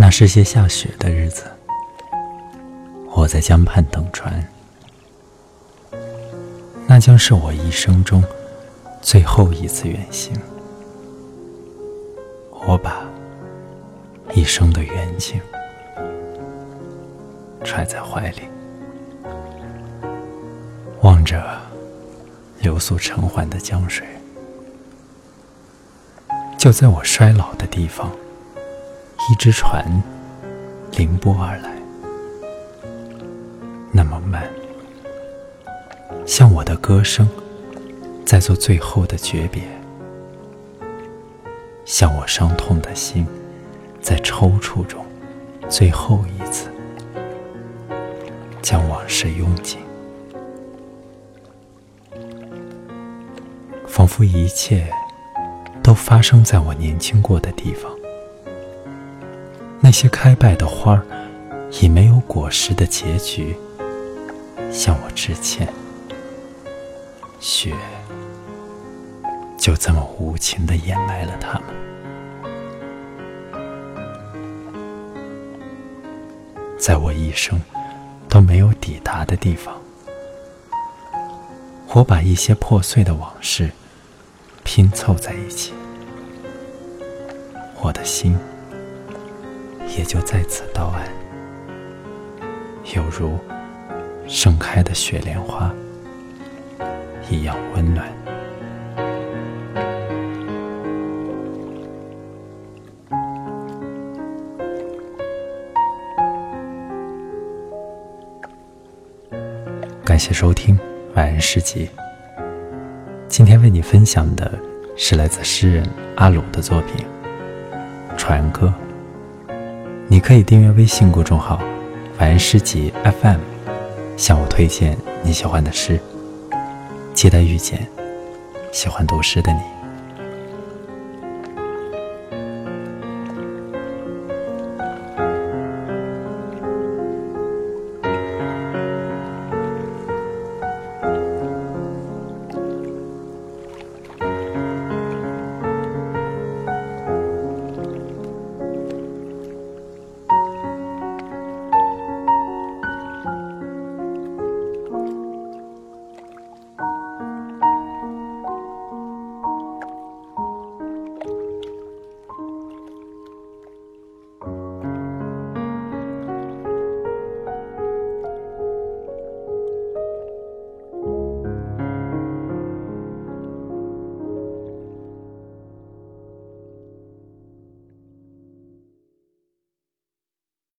那是些下雪的日子，我在江畔等船，那将是我一生中最后一次远行。我把一生的远景揣在怀里，望着流速成缓的江水，就在我衰老的地方。一只船凌波而来，那么慢，像我的歌声在做最后的诀别，像我伤痛的心在抽搐中最后一次将往事拥紧，仿佛一切都发生在我年轻过的地方。那些开败的花儿，以没有果实的结局向我致歉。雪就这么无情的掩埋了它们。在我一生都没有抵达的地方，我把一些破碎的往事拼凑在一起，我的心。也就在此到岸，犹如盛开的雪莲花一样温暖。感谢收听《晚安诗集》。今天为你分享的是来自诗人阿鲁的作品《船歌》。你可以订阅微信公众号“凡诗集 FM”，向我推荐你喜欢的诗。期待遇见喜欢读诗的你。